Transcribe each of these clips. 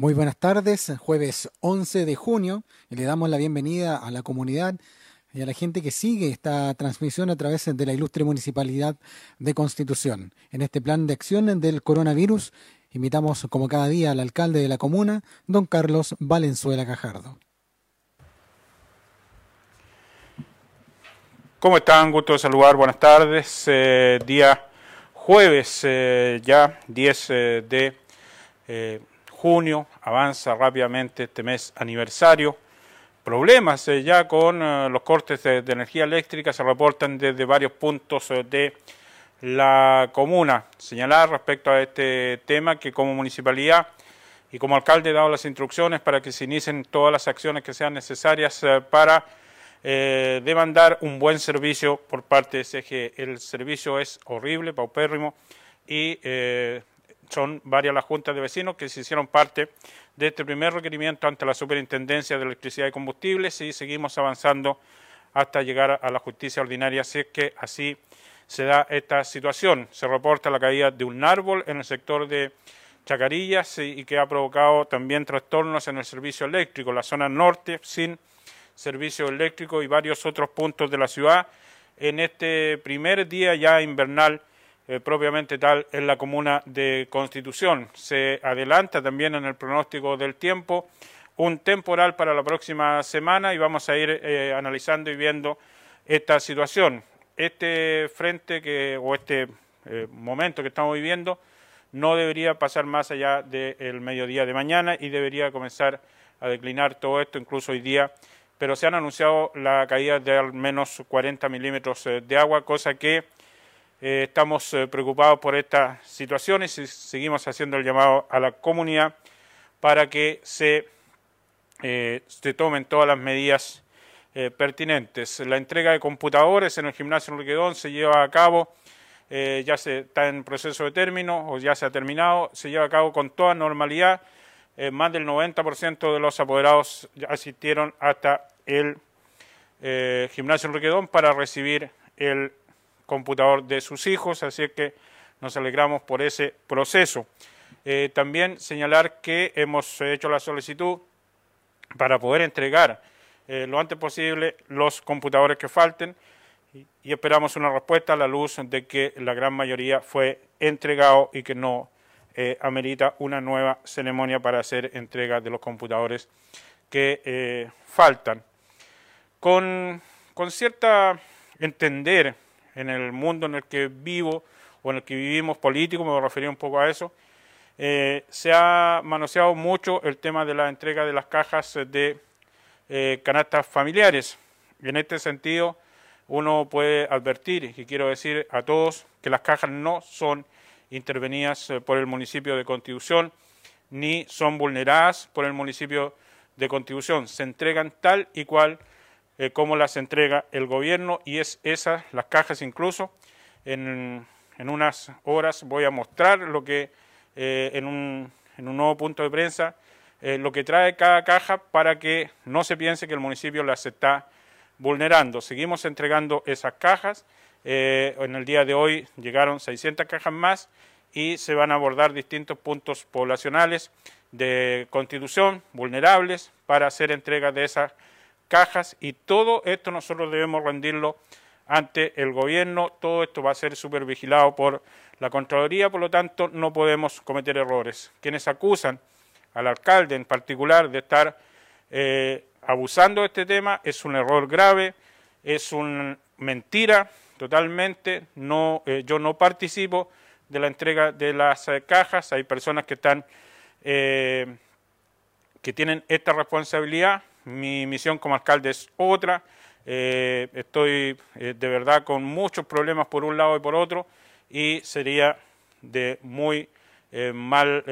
Muy buenas tardes, jueves 11 de junio, y le damos la bienvenida a la comunidad y a la gente que sigue esta transmisión a través de la ilustre Municipalidad de Constitución. En este plan de acción del coronavirus, invitamos como cada día al alcalde de la comuna, don Carlos Valenzuela Cajardo. ¿Cómo están? Gusto de saludar, buenas tardes. Eh, día jueves, eh, ya 10 eh, de junio, avanza rápidamente este mes aniversario. Problemas eh, ya con eh, los cortes de, energía eléctrica se reportan desde varios puntos eh, de la comuna. Señalar respecto a este tema que como municipalidad y como alcalde he dado las instrucciones para que se inicien todas las acciones que sean necesarias para demandar un buen servicio por parte de CGE. El servicio es horrible, paupérrimo y son varias las juntas de vecinos que se hicieron parte de este primer requerimiento ante la Superintendencia de Electricidad y Combustibles y seguimos avanzando hasta llegar a la justicia ordinaria si es que así se da esta situación. Se reporta la caída de un árbol en el sector de Chacarillas y que ha provocado también trastornos en el servicio eléctrico, la zona norte sin servicio eléctrico y varios otros puntos de la ciudad en este primer día ya invernal eh, propiamente tal en la comuna de Constitución. Se adelanta también en el pronóstico del tiempo un temporal para la próxima semana y vamos a ir eh, analizando y viendo esta situación. Este frente que, o este eh, momento que estamos viviendo no debería pasar más allá del mediodía de mañana y debería comenzar a declinar todo esto, incluso hoy día, pero se han anunciado la caída de al menos 40 milímetros de agua, cosa que eh, estamos eh, preocupados por estas situaciones y seguimos haciendo el llamado a la comunidad para que se, eh, se tomen todas las medidas pertinentes. La entrega de computadores en el gimnasio Enriquedón se lleva a cabo, ya se está en proceso de término o ya se ha terminado, se lleva a cabo con toda normalidad. más del 90% de los apoderados asistieron hasta el gimnasio Enriquedón para recibir el computador de sus hijos, así que nos alegramos por ese proceso. Eh, también señalar que hemos hecho la solicitud para poder entregar eh, lo antes posible los computadores que falten y, esperamos una respuesta a la luz de que la gran mayoría fue entregado y que no eh, amerita una nueva ceremonia para hacer entrega de los computadores que faltan. Con, con cierta entender en el mundo en el que vivo o en el que vivimos político, me refería un poco a eso, eh, se ha manoseado mucho el tema de la entrega de las cajas de eh, canastas familiares. Y en este sentido, uno puede advertir, y quiero decir a todos, que las cajas no son intervenidas eh, por el municipio de Constitución, ni son vulneradas por el municipio de Constitución. Se entregan tal y cual eh, cómo las entrega el gobierno y es esas, las cajas incluso. En, unas horas voy a mostrar lo que eh, en, un, en, un, nuevo punto de prensa, eh, lo que trae cada caja para que no se piense que el municipio las está vulnerando. Seguimos entregando esas cajas. en el día de hoy llegaron 600 cajas más y se van a abordar distintos puntos poblacionales de constitución vulnerables para hacer entrega de esas cajas y todo esto nosotros debemos rendirlo ante el gobierno, todo esto va a ser supervigilado por la Contraloría, por lo tanto no podemos cometer errores. Quienes acusan al alcalde en particular de estar eh, abusando de este tema es un error grave, es una mentira totalmente, no, eh, yo no participo de la entrega de las eh, cajas, hay personas que están que tienen esta responsabilidad, mi misión como alcalde es otra. Eh, estoy eh, de verdad con muchos problemas por un lado y por otro y sería de muy eh, mal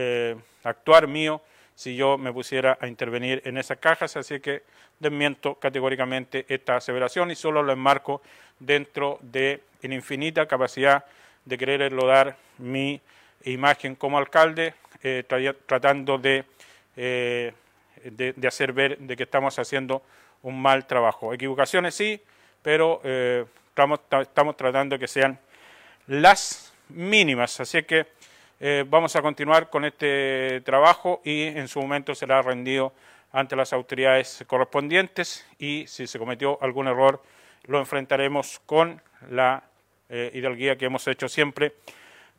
actuar mío si yo me pusiera a intervenir en esas cajas, así que desmiento categóricamente esta aseveración y solo lo enmarco dentro de la infinita capacidad de querer dar mi imagen como alcalde, tratando de de, hacer ver de que estamos haciendo un mal trabajo. Equivocaciones sí, pero eh, estamos, estamos tratando de que sean las mínimas. Así que eh, vamos a continuar con este trabajo y en su momento será rendido ante las autoridades correspondientes y si se cometió algún error lo enfrentaremos con la eh, hidalguía que hemos hecho siempre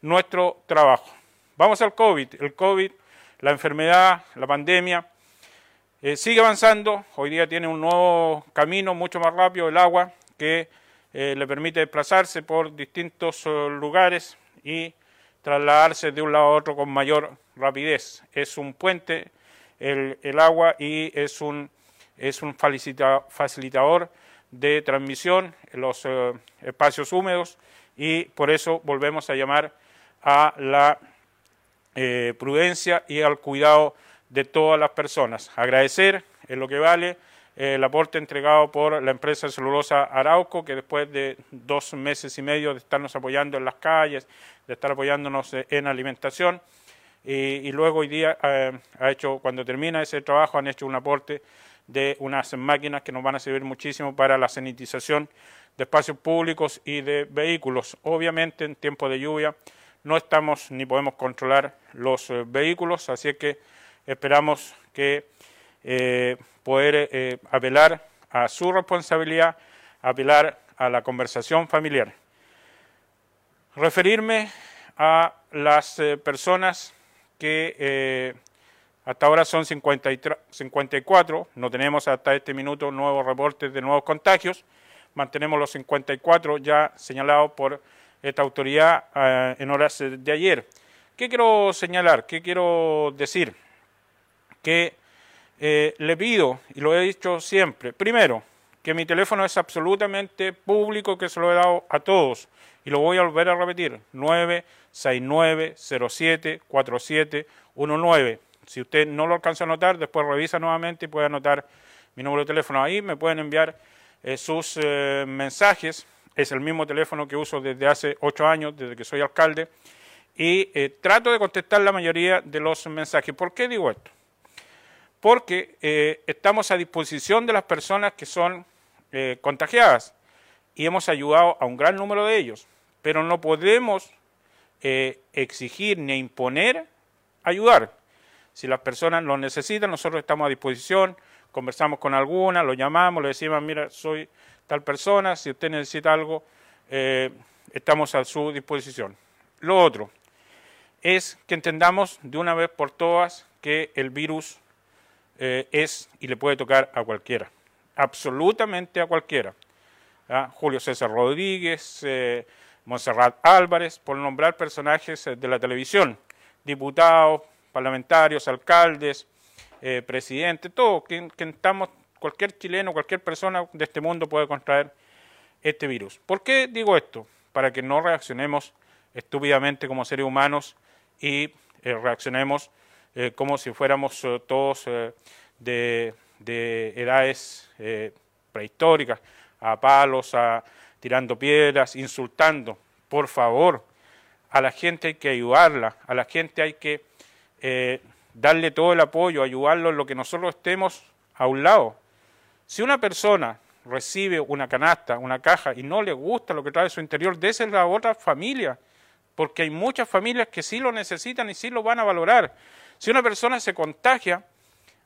nuestro trabajo. Vamos al COVID. El COVID, la enfermedad, la pandemia, eh, sigue avanzando. Hoy día tiene un nuevo camino mucho más rápido, el agua, que eh, le permite desplazarse por distintos lugares y trasladarse de un lado a otro con mayor rapidez. Es un puente el, agua y es un, es un facilitador de transmisión en los eh, espacios húmedos y por eso volvemos a llamar a la eh, prudencia y al cuidado de todas las personas. Agradecer en lo que vale eh, el aporte entregado por la empresa celulosa Arauco, que después de dos meses y medio de estarnos apoyando en las calles, de estar apoyándonos en alimentación, y, luego hoy día eh, ha hecho, cuando termina ese trabajo, han hecho un aporte de unas máquinas que nos van a servir muchísimo para la sanitización de espacios públicos y de vehículos. Obviamente en tiempo de lluvia no estamos ni podemos controlar los eh, vehículos, así que esperamos que eh, poder eh, apelar a su responsabilidad, apelar a la conversación familiar. Referirme a las personas que eh, hasta ahora son 54, no tenemos hasta este minuto nuevos reportes de nuevos contagios, mantenemos los 54 ya señalados por esta autoridad eh, en horas de ayer. ¿Qué quiero señalar? ¿Qué quiero decir? Que eh, le pido, y lo he dicho siempre, primero, que mi teléfono es absolutamente público, que se lo he dado a todos, y lo voy a volver a repetir, 969074719. Si usted no lo alcanza a anotar, después revisa nuevamente y puede anotar mi número de teléfono ahí, me pueden enviar eh, sus eh, mensajes, es el mismo teléfono que uso desde hace ocho años, desde que soy alcalde, y trato de contestar la mayoría de los mensajes. ¿Por qué digo esto? Porque estamos a disposición de las personas que son contagiadas y hemos ayudado a un gran número de ellos, pero no podemos eh, exigir ni imponer ayudar. Si las personas lo necesitan, nosotros estamos a disposición, conversamos con alguna, lo llamamos, le decimos, mira, soy tal persona, si usted necesita algo, eh, estamos a su disposición. Lo otro es que entendamos de una vez por todas que el virus eh, es y le puede tocar a cualquiera, absolutamente a cualquiera. Julio César Rodríguez, eh, Monserrat Álvarez, por nombrar personajes eh, de la televisión, diputados, parlamentarios, alcaldes, presidentes, todo, que, estamos, cualquier chileno, cualquier persona de este mundo puede contraer este virus. ¿Por qué digo esto? Para que no reaccionemos estúpidamente como seres humanos y reaccionemos como si fuéramos todos de, de, edades prehistóricas a palos, a tirando piedras, insultando. Por favor, a la gente hay que ayudarla, a la gente hay que eh, darle todo el apoyo, ayudarlo en lo que nosotros estemos a un lado. Si una persona recibe una canasta, una caja y no le gusta lo que trae su interior, désela a otra familia, porque hay muchas familias que sí lo necesitan y sí lo van a valorar. Si una persona se contagia,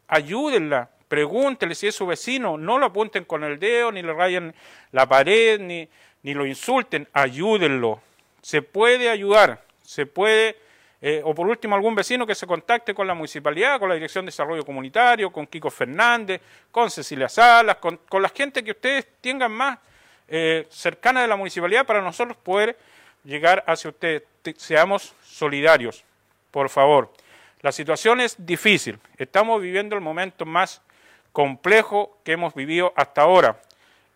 ayúdenla, Pregúntele si es su vecino, no lo apunten con el dedo, ni le rayen la pared, ni, ni lo insulten, ayúdenlo. Se puede ayudar, se puede, eh, o por último algún vecino que se contacte con la municipalidad, con la Dirección de Desarrollo Comunitario, con Kiko Fernández, con Cecilia Salas, con, la gente que ustedes tengan más eh, cercana de la municipalidad para nosotros poder llegar hacia ustedes. Seamos solidarios, por favor. La situación es difícil. Estamos viviendo el momento más complejo que hemos vivido hasta ahora.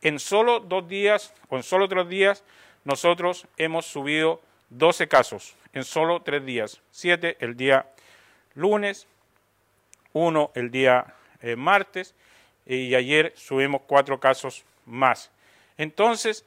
En solo dos días o en solo tres días nosotros hemos subido 12 casos, en solo tres días, siete el día lunes, uno el día eh, martes y ayer subimos cuatro casos más. Entonces,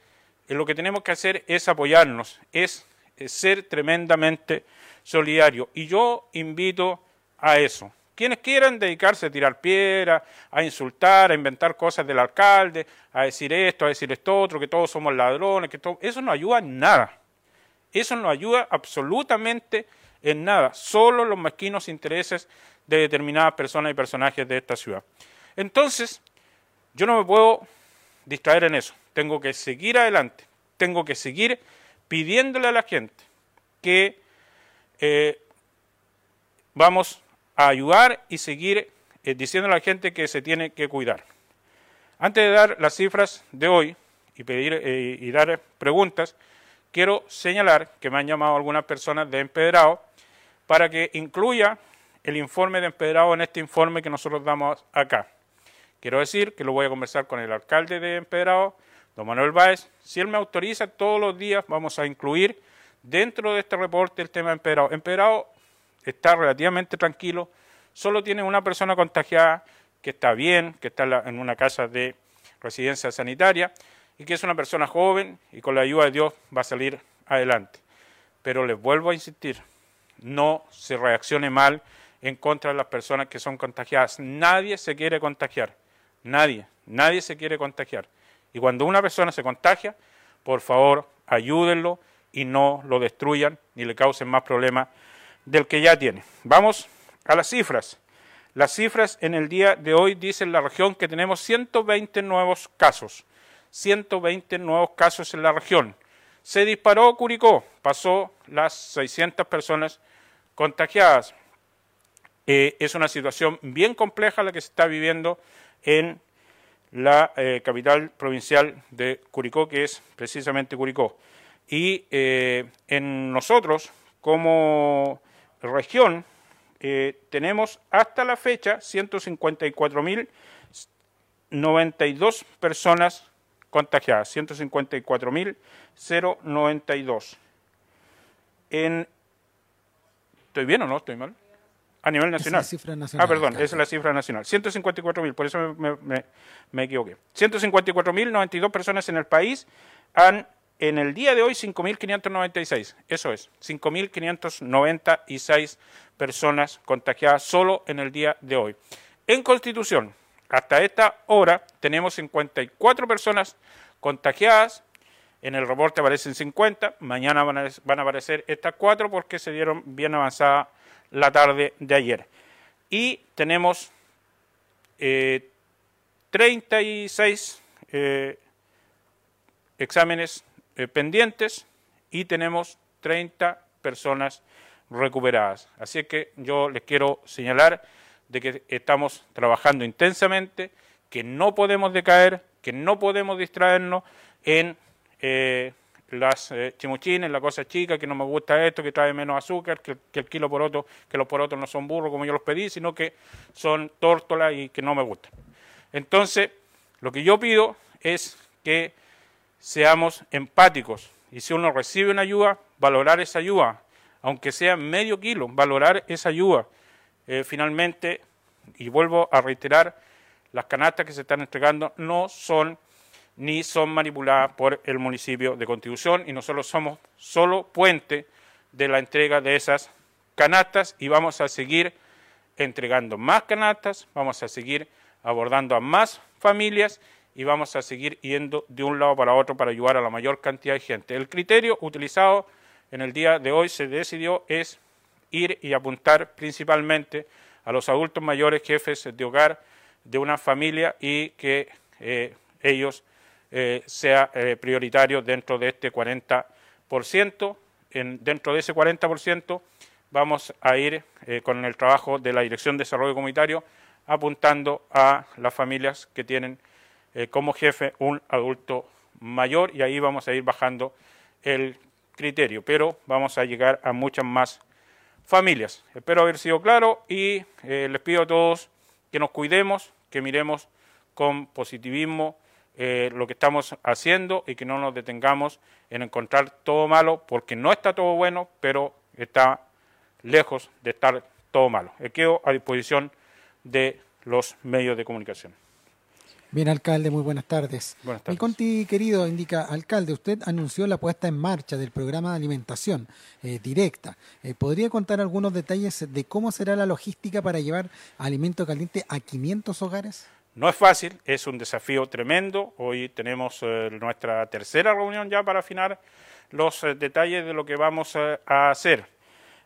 lo que tenemos que hacer es apoyarnos, es ser tremendamente solidario. Y yo invito a eso quienes quieran dedicarse a tirar piedra, a insultar, a inventar cosas del alcalde, a decir esto, a decir esto otro, que todos somos ladrones, que todo, eso no ayuda en nada. Eso no ayuda absolutamente en nada, solo los mezquinos intereses de determinadas personas y personajes de esta ciudad. Entonces, yo no me puedo distraer en eso, tengo que seguir adelante, tengo que seguir pidiéndole a la gente que eh, vamos a ayudar y seguir eh, diciéndole a la gente que se tiene que cuidar. Antes de dar las cifras de hoy y pedir eh, y dar preguntas, quiero señalar que me han llamado algunas personas de Empedrado para que incluya el informe de Empedrado en este informe que nosotros damos acá. Quiero decir que lo voy a conversar con el alcalde de Empedrado, don Manuel Báez. Si él me autoriza, todos los días vamos a incluir dentro de este reporte el tema de Empedrado. Empedrado está relativamente tranquilo, solo tiene una persona contagiada que está bien, que está en una casa de residencia sanitaria y que es una persona joven y con la ayuda de Dios va a salir adelante. Pero les vuelvo a insistir, no se reaccione mal en contra de las personas que son contagiadas. Nadie se quiere contagiar, nadie, nadie se quiere contagiar. Y cuando una persona se contagia, por favor, ayúdenlo y no lo destruyan ni le causen más problemas del que ya tiene. Vamos a las cifras. Las cifras en el día de hoy dicen la región que tenemos 120 nuevos casos. 120 nuevos casos en la región. Se disparó Curicó, pasó las 600 personas contagiadas. Eh, es una situación bien compleja la que se está viviendo en la eh, capital provincial de Curicó, que es precisamente Curicó. Y eh, en nosotros, como región eh, tenemos hasta la fecha 154.092 personas contagiadas, 154.092. En, ¿Estoy bien o no? ¿Estoy mal? A nivel nacional. Es la cifra nacional. Ah, perdón, esa es la cifra nacional. 154.000, por eso me, me, me equivoqué. 154.092 personas en el país han en el día de hoy 5.596, eso es, 5.596 personas contagiadas solo en el día de hoy. En Constitución, hasta esta hora tenemos 54 personas contagiadas, en el reporte aparecen 50, mañana van a, aparecer estas cuatro porque se dieron bien avanzada la tarde de ayer. Y tenemos 36 eh, eh, exámenes eh, pendientes y tenemos 30 personas recuperadas. Así que yo les quiero señalar de que estamos trabajando intensamente, que no podemos decaer, que no podemos distraernos en eh, las eh, chimuchines, la cosa chica, que no me gusta esto, que trae menos azúcar, que, el kilo poroto, que los porotos no son burros como yo los pedí, sino que son tórtolas y que no me gustan. Entonces, lo que yo pido es que seamos empáticos y si uno recibe una ayuda, valorar esa ayuda, aunque sea medio kilo, valorar esa ayuda. Eh, finalmente, y vuelvo a reiterar, las canastas que se están entregando no son ni son manipuladas por el municipio de Constitución y nosotros somos solo puente de la entrega de esas canastas y vamos a seguir entregando más canastas, vamos a seguir abordando a más familias y vamos a seguir yendo de un lado para otro para ayudar a la mayor cantidad de gente. El criterio utilizado en el día de hoy se decidió es ir y apuntar principalmente a los adultos mayores jefes de hogar de una familia y que eh, ellos eh, sea eh, prioritario dentro de este 40%. En, dentro de ese 40% vamos a ir eh, con el trabajo de la Dirección de Desarrollo Comunitario apuntando a las familias que tienen como jefe un adulto mayor y ahí vamos a ir bajando el criterio, pero vamos a llegar a muchas más familias. Espero haber sido claro y les pido a todos que nos cuidemos, que miremos con positivismo eh, lo que estamos haciendo y que no nos detengamos en encontrar todo malo, porque no está todo bueno, pero está lejos de estar todo malo. quedo a disposición de los medios de comunicación. Bien, alcalde, muy buenas tardes. Buenas tardes. El Conti, querido, indica, alcalde, usted anunció la puesta en marcha del programa de alimentación eh, directa. Eh, ¿Podría contar algunos detalles de cómo será la logística para llevar alimento caliente a 500 hogares? No es fácil, es un desafío tremendo. Hoy tenemos eh, nuestra tercera reunión ya para afinar los detalles de lo que vamos a hacer.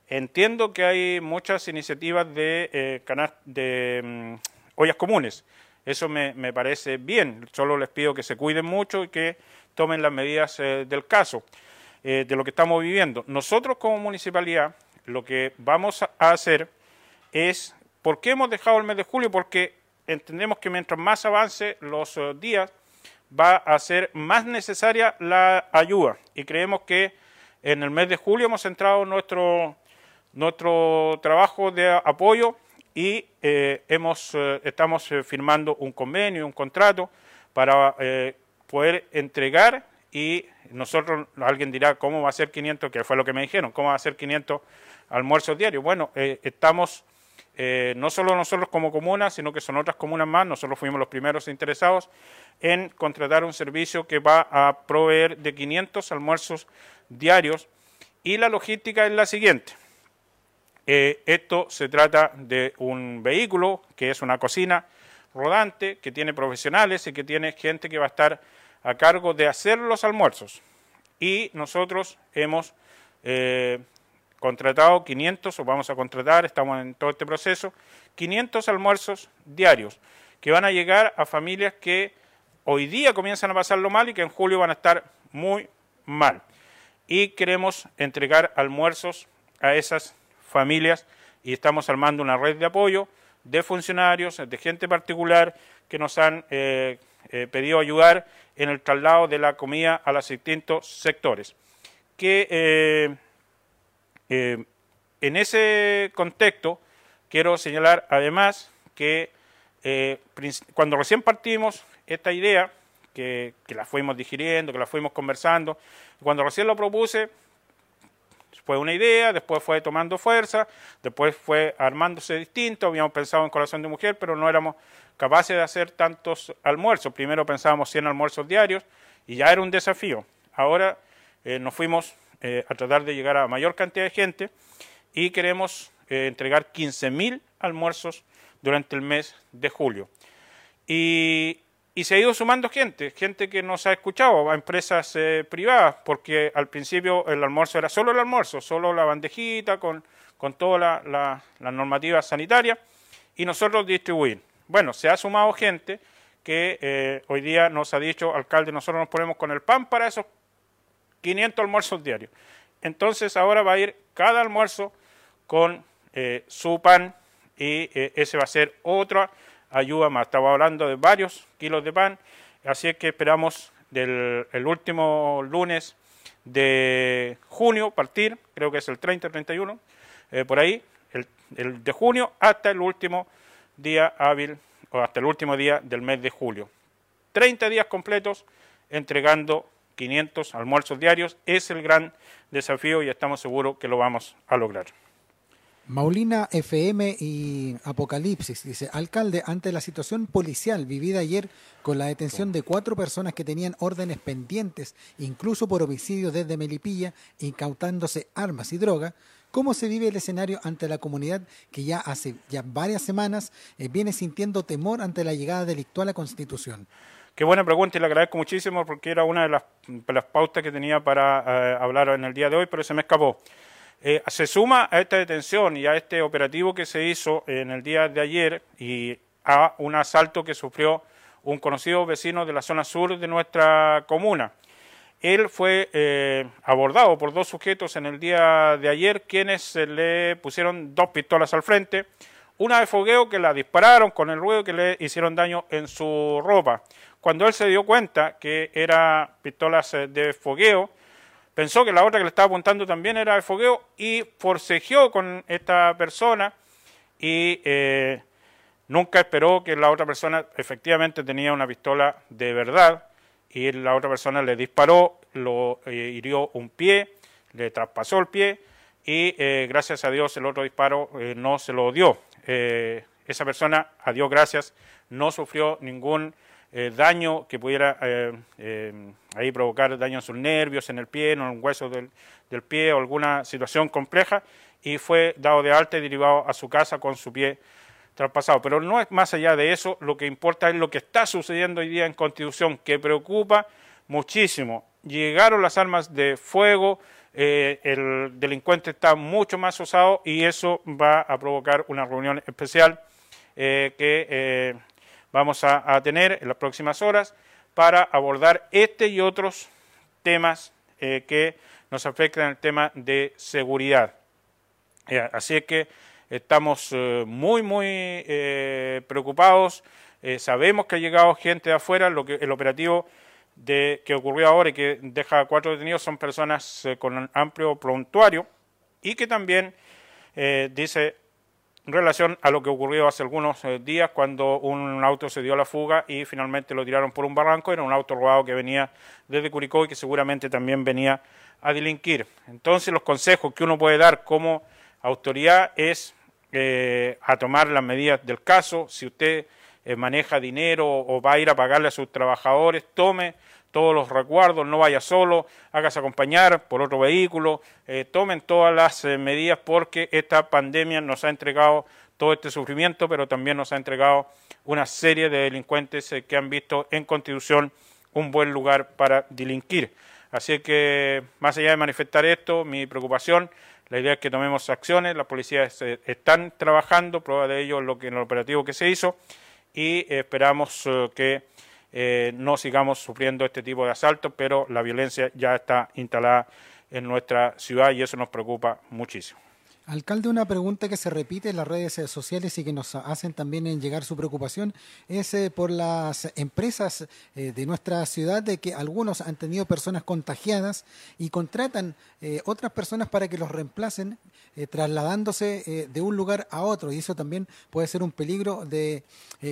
Entiendo que hay muchas iniciativas de, eh, de mm, ollas comunes. Eso me, parece bien. Solo les pido que se cuiden mucho y que tomen las medidas eh, del caso, eh, de lo que estamos viviendo. Nosotros como municipalidad lo que vamos a hacer es, ¿por qué hemos dejado el mes de julio? Porque entendemos que mientras más avance los días, va a ser más necesaria la ayuda. Y creemos que en el mes de julio hemos centrado nuestro nuestro trabajo de apoyo y eh, hemos, eh, estamos eh, firmando un convenio, un contrato para poder entregar y nosotros, alguien dirá, ¿cómo va a ser 500? Que fue lo que me dijeron, ¿cómo va a ser 500 almuerzos diarios? Bueno, estamos, no solo nosotros como comuna, sino que son otras comunas más, nosotros fuimos los primeros interesados en contratar un servicio que va a proveer de 500 almuerzos diarios y la logística es la siguiente. Eh, esto se trata de un vehículo que es una cocina rodante, que tiene profesionales y que tiene gente que va a estar a cargo de hacer los almuerzos. Y nosotros hemos eh, contratado 500, o vamos a contratar, estamos en todo este proceso, 500 almuerzos diarios que van a llegar a familias que hoy día comienzan a pasarlo mal y que en julio van a estar muy mal. Y queremos entregar almuerzos a esas familias y estamos armando una red de apoyo de funcionarios, de gente particular que nos han eh, eh, pedido ayudar en el traslado de la comida a los distintos sectores. Que eh, en ese contexto quiero señalar además que cuando recién partimos esta idea, que, que, la fuimos digiriendo, que la fuimos conversando, cuando recién lo propuse, fue una idea, después fue tomando fuerza, después fue armándose distinto, habíamos pensado en Corazón de Mujer, pero no éramos capaces de hacer tantos almuerzos. Primero pensábamos 100 almuerzos diarios y ya era un desafío. Ahora eh, nos fuimos eh, a tratar de llegar a mayor cantidad de gente y queremos eh, entregar 15.000 almuerzos durante el mes de julio. Y y se ha ido sumando gente, gente que nos ha escuchado, a empresas eh, privadas, porque al principio el almuerzo era solo el almuerzo, solo la bandejita con, con toda la, normativa sanitaria y nosotros distribuir. Bueno, se ha sumado gente que eh, hoy día nos ha dicho, alcalde, nosotros nos ponemos con el pan para esos 500 almuerzos diarios. Entonces ahora va a ir cada almuerzo con eh, su pan y ese va a ser otra ayuda más. Estaba hablando de varios kilos de pan, así es que esperamos del el último lunes de junio partir, creo que es el 30, 31, eh, por ahí, el, el, de junio hasta el último día hábil o hasta el último día del mes de julio. 30 días completos entregando 500 almuerzos diarios es el gran desafío y estamos seguros que lo vamos a lograr. Maulina FM y Apocalipsis dice, alcalde, ante la situación policial vivida ayer con la detención de cuatro personas que tenían órdenes pendientes, incluso por homicidio desde Melipilla, incautándose armas y droga, ¿cómo se vive el escenario ante la comunidad que ya hace ya varias semanas eh, viene sintiendo temor ante la llegada delictual a la Constitución? Qué buena pregunta y le agradezco muchísimo porque era una de las, pautas que tenía para eh, hablar en el día de hoy, pero se me escapó. Eh, se suma a esta detención y a este operativo que se hizo en el día de ayer y a un asalto que sufrió un conocido vecino de la zona sur de nuestra comuna. Él fue eh, abordado por dos sujetos en el día de ayer, quienes le pusieron dos pistolas al frente, una de fogueo que la dispararon con el ruedo que le hicieron daño en su ropa. Cuando él se dio cuenta que eran pistolas eh, de fogueo, pensó que la otra que le estaba apuntando también era de fogueo y forcejeó con esta persona y eh, nunca esperó que la otra persona efectivamente tenía una pistola de verdad y la otra persona le disparó, lo eh, hirió un pie, le traspasó el pie y eh, gracias a Dios el otro disparo no se lo dio. esa persona, a Dios gracias, no sufrió ningún eh, daño que pudiera eh, eh, ahí provocar daño en sus nervios, en el pie, en un hueso del, del, pie o alguna situación compleja y fue dado de alta y derivado a su casa con su pie traspasado. Pero no es más allá de eso, lo que importa es lo que está sucediendo hoy día en Constitución, que preocupa muchísimo. Llegaron las armas de fuego, el delincuente está mucho más usado y eso va a provocar una reunión especial que vamos a, tener en las próximas horas para abordar este y otros temas que nos afectan el tema de seguridad. así es que estamos muy, muy preocupados. sabemos que ha llegado gente de afuera, lo que el operativo de, que ocurrió ahora y que deja cuatro detenidos son personas eh, con un amplio prontuario y que también eh, dice en relación a lo que ocurrió hace algunos eh, días cuando un auto se dio a la fuga y finalmente lo tiraron por un barranco. Era un auto robado que venía desde Curicó y que seguramente también venía a delinquir. Entonces los consejos que uno puede dar como autoridad es a tomar las medidas del caso. Si usted maneja dinero o va a ir a pagarle a sus trabajadores, tome todos los recuerdos, no vaya solo, hágase acompañar por otro vehículo, eh, tomen todas las eh, medidas porque esta pandemia nos ha entregado todo este sufrimiento, pero también nos ha entregado una serie de delincuentes eh, que han visto en Constitución un buen lugar para delinquir. Así que, más allá de manifestar esto, mi preocupación, la idea es que tomemos acciones, las policías están trabajando, prueba de ello lo que en el operativo que se hizo, y esperamos que eh, no sigamos sufriendo este tipo de asaltos, pero la violencia ya está instalada en nuestra ciudad y eso nos preocupa muchísimo. Alcalde, una pregunta que se repite en las redes sociales y que nos hacen también en llegar su preocupación es eh, por las empresas eh, de nuestra ciudad de que algunos han tenido personas contagiadas y contratan eh, otras personas para que los reemplacen trasladándose de un lugar a otro y eso también puede ser un peligro de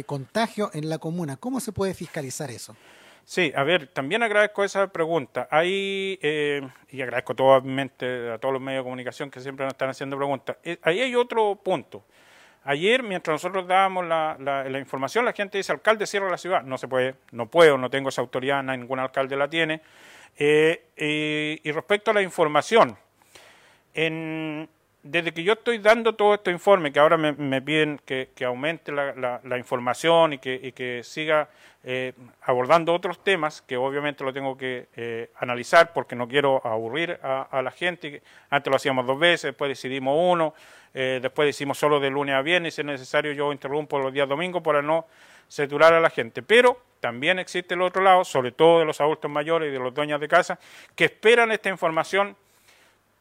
contagio en la comuna. ¿Cómo se puede fiscalizar eso? Sí, a ver, también agradezco esa pregunta. Hay, eh, y agradezco totalmente a todos los medios de comunicación que siempre nos están haciendo preguntas. Eh, ahí hay otro punto. Ayer, mientras nosotros dábamos la, información, la gente dice, alcalde, cierra la ciudad. No se puede, no puedo, no tengo esa autoridad, ningún alcalde la tiene. Eh, y respecto a la información, en, desde que yo estoy dando todo este informe, que ahora me, piden que, aumente la, información y que, siga eh, abordando otros temas, que obviamente lo tengo que eh, analizar porque no quiero aburrir a, la gente. Antes lo hacíamos dos veces, después decidimos uno, eh, después decimos solo de lunes a viernes, si es necesario yo interrumpo los días domingos para no saturar a la gente. Pero también existe el otro lado, sobre todo de los adultos mayores y de los dueños de casa, que esperan esta información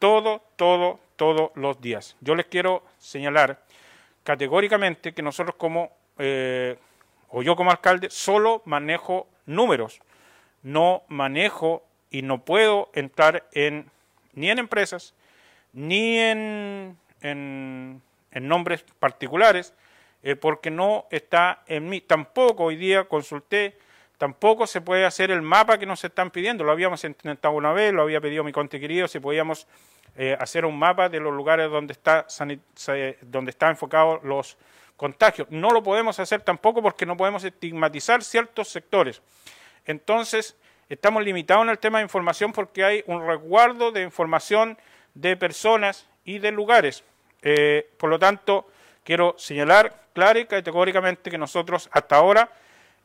todo, todo, todos los días. Yo les quiero señalar categóricamente que nosotros como, eh, o yo como alcalde, solo manejo números, no manejo y no puedo entrar en ni en empresas, ni en, en, nombres particulares, eh, porque no está en mí. Tampoco hoy día consulté, tampoco se puede hacer el mapa que nos están pidiendo. Lo habíamos intentado una vez, lo había pedido mi conte querido, si podíamos eh, hacer un mapa de los lugares donde está donde están enfocados los contagios. No lo podemos hacer tampoco porque no podemos estigmatizar ciertos sectores. Entonces, estamos limitados en el tema de información porque hay un resguardo de información de personas y de lugares. Eh, por lo tanto, quiero señalar clara y categóricamente que nosotros hasta ahora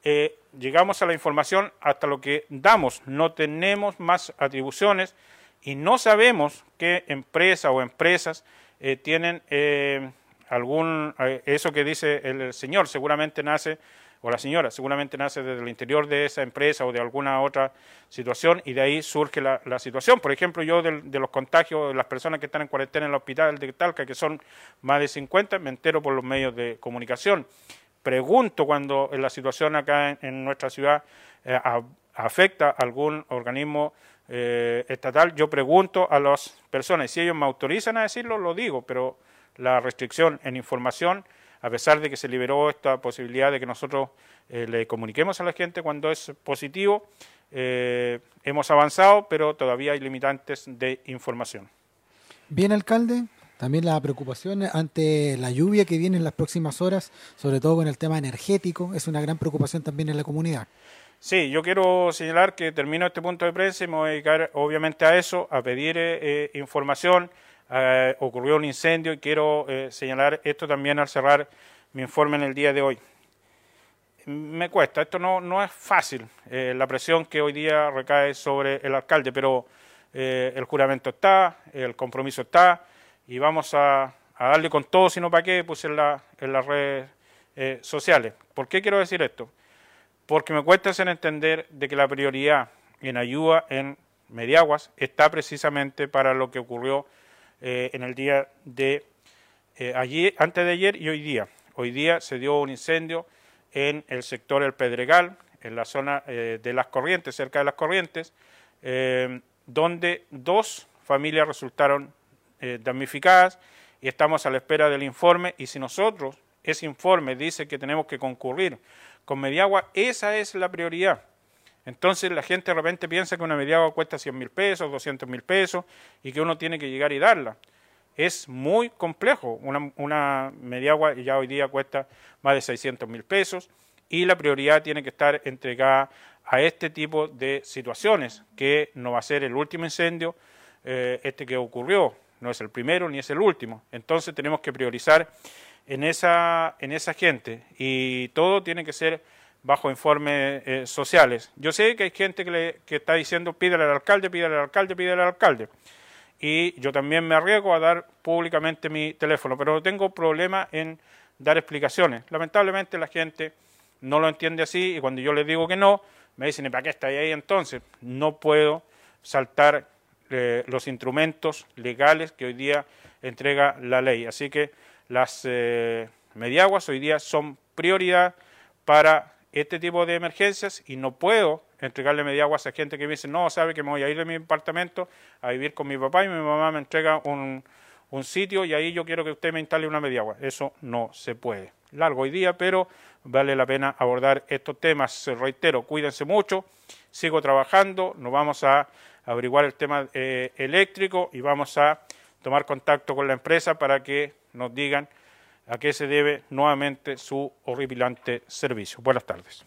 eh, llegamos a la información hasta lo que damos. No tenemos más atribuciones y no sabemos qué empresa o empresas eh, tienen eh, algún, eh, eso que dice el señor, seguramente nace, o la señora, seguramente nace desde el interior de esa empresa o de alguna otra situación y de ahí surge la, situación. Por ejemplo, yo de, los contagios de las personas que están en cuarentena en el hospital de Talca, que son más de 50, me entero por los medios de comunicación. Pregunto cuando la situación acá en, nuestra ciudad afecta a algún organismo eh, estatal, yo pregunto a las personas, si ellos me autorizan a decirlo, lo digo, pero la restricción en información, a pesar de que se liberó esta posibilidad de que nosotros eh, le comuniquemos a la gente cuando es positivo, eh, hemos avanzado, pero todavía hay limitantes de información. Bien, alcalde. También la preocupación ante la lluvia que viene en las próximas horas, sobre todo con el tema energético, es una gran preocupación también en la comunidad. Sí, yo quiero señalar que termino este punto de prensa y me voy a dedicar obviamente a eso, a pedir eh, eh, información. Eh, ocurrió un incendio y quiero señalar esto también al cerrar mi informe en el día de hoy. Me cuesta, esto no, no es fácil, la presión que hoy día recae sobre el alcalde, pero eh, el juramento está, el compromiso está, y vamos a, darle con todo, sino para qué, pues en, la, en las redes eh, sociales. ¿Por qué quiero decir esto? Porque me cuesta hacer entender de que la prioridad en ayuda en Mediaguas está precisamente para lo que ocurrió eh, en el día de ayer, antes de ayer y hoy día. Hoy día se dio un incendio en el sector El Pedregal, en la zona de las Corrientes, cerca de las Corrientes, donde dos familias resultaron eh, damnificadas y estamos a la espera del informe y si nosotros, ese informe dice que tenemos que concurrir con Mediagua, esa es la prioridad. Entonces la gente de repente piensa que una Mediagua cuesta 100 mil pesos, 200 mil pesos y que uno tiene que llegar y darla. Es muy complejo. Una, una Mediagua ya hoy día cuesta más de 600 mil pesos y la prioridad tiene que estar entregada a este tipo de situaciones, que no va a ser el último incendio, eh, este que ocurrió, no es el primero ni es el último. Entonces tenemos que priorizar en esa, en gente y todo tiene que ser bajo informes eh, sociales. Yo sé que hay gente que, le, está diciendo pídele al alcalde, pídele al alcalde, pídele al alcalde. Y yo también me arriesgo a dar públicamente mi teléfono, pero tengo problema en dar explicaciones. Lamentablemente la gente no lo entiende así y cuando yo les digo que no, me dicen, ¿y para qué está ahí entonces? No puedo saltar eh, los instrumentos legales que hoy día entrega la ley. Así que las eh, mediaguas hoy día son prioridad para este tipo de emergencias y no puedo entregarle mediaguas a gente que me dice, no, sabe que me voy a ir de mi apartamento a vivir con mi papá y mi mamá me entrega un, un sitio y ahí yo quiero que usted me instale una mediagua. Eso no se puede. Largo hoy día, pero vale la pena abordar estos temas. Reitero, cuídense mucho, sigo trabajando, nos vamos a averiguar el tema eh, eléctrico y vamos a tomar contacto con la empresa para que nos digan a qué se debe nuevamente su horripilante servicio. Buenas tardes.